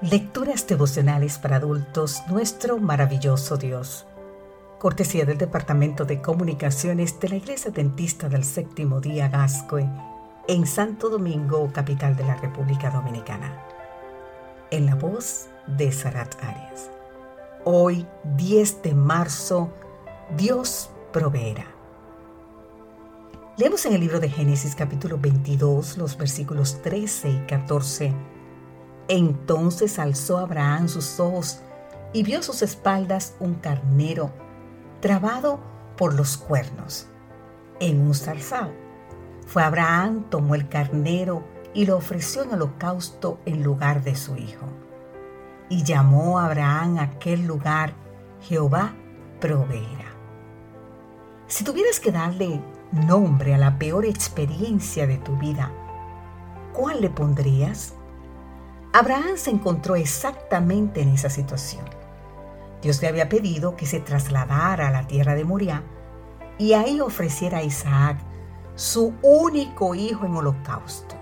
Lecturas devocionales para adultos, nuestro maravilloso Dios. Cortesía del Departamento de Comunicaciones de la Iglesia Dentista del Séptimo Día Gascoe, en Santo Domingo, capital de la República Dominicana. En la voz de Sarat Arias. Hoy, 10 de marzo, Dios proveerá. Leemos en el libro de Génesis capítulo 22 los versículos 13 y 14 entonces alzó Abraham sus ojos y vio a sus espaldas un carnero trabado por los cuernos en un zarzal. Fue Abraham, tomó el carnero y lo ofreció en holocausto en lugar de su hijo. Y llamó a Abraham aquel lugar Jehová proveerá. Si tuvieras que darle nombre a la peor experiencia de tu vida, ¿cuál le pondrías? Abraham se encontró exactamente en esa situación. Dios le había pedido que se trasladara a la tierra de Moriah y ahí ofreciera a Isaac su único hijo en holocausto.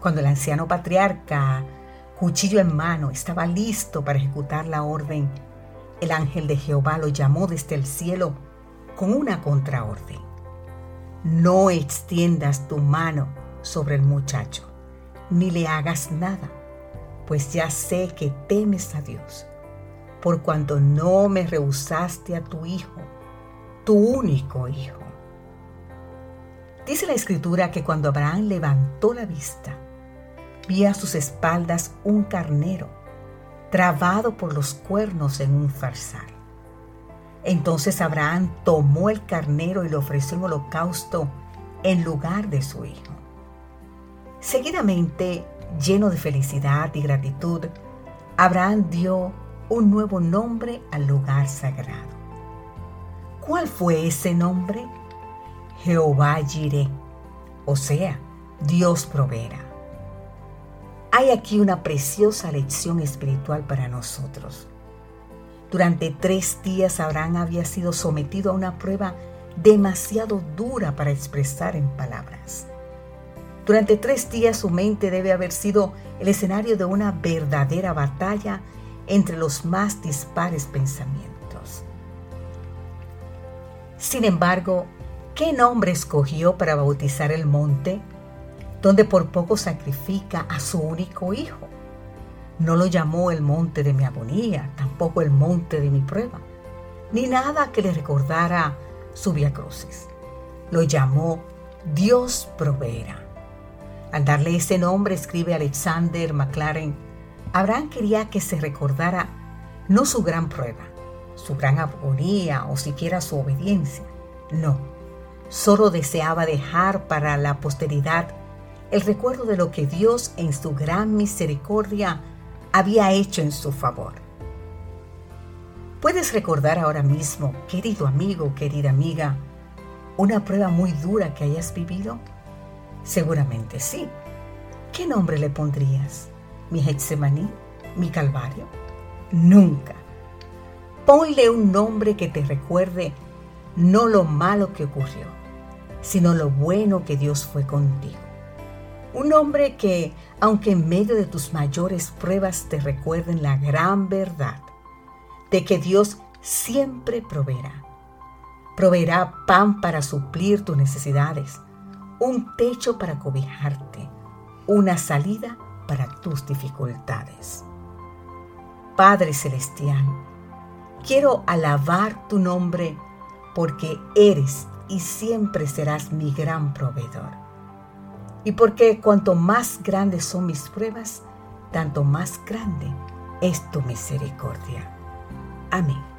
Cuando el anciano patriarca, cuchillo en mano, estaba listo para ejecutar la orden, el ángel de Jehová lo llamó desde el cielo con una contraorden. No extiendas tu mano sobre el muchacho ni le hagas nada, pues ya sé que temes a Dios, por cuanto no me rehusaste a tu hijo, tu único hijo. Dice la escritura que cuando Abraham levantó la vista, vi a sus espaldas un carnero, trabado por los cuernos en un farsal. Entonces Abraham tomó el carnero y lo ofreció en holocausto en lugar de su hijo. Seguidamente, lleno de felicidad y gratitud, Abraham dio un nuevo nombre al lugar sagrado. ¿Cuál fue ese nombre? Jehová Jireh, o sea, Dios proveerá. Hay aquí una preciosa lección espiritual para nosotros. Durante tres días Abraham había sido sometido a una prueba demasiado dura para expresar en palabras. Durante tres días su mente debe haber sido el escenario de una verdadera batalla entre los más dispares pensamientos. Sin embargo, ¿qué nombre escogió para bautizar el monte, donde por poco sacrifica a su único hijo? No lo llamó el monte de mi agonía, tampoco el monte de mi prueba, ni nada que le recordara su via crucis. Lo llamó Dios proveerá. Al darle ese nombre, escribe Alexander McLaren, Abraham quería que se recordara no su gran prueba, su gran agonía o siquiera su obediencia. No, solo deseaba dejar para la posteridad el recuerdo de lo que Dios en su gran misericordia había hecho en su favor. ¿Puedes recordar ahora mismo, querido amigo, querida amiga, una prueba muy dura que hayas vivido? Seguramente sí. ¿Qué nombre le pondrías? ¿Mi Getsemaní? ¿Mi Calvario? Nunca. Ponle un nombre que te recuerde no lo malo que ocurrió, sino lo bueno que Dios fue contigo. Un nombre que, aunque en medio de tus mayores pruebas te recuerden la gran verdad de que Dios siempre proveerá. Proveerá pan para suplir tus necesidades un techo para cobijarte, una salida para tus dificultades. Padre Celestial, quiero alabar tu nombre porque eres y siempre serás mi gran proveedor. Y porque cuanto más grandes son mis pruebas, tanto más grande es tu misericordia. Amén.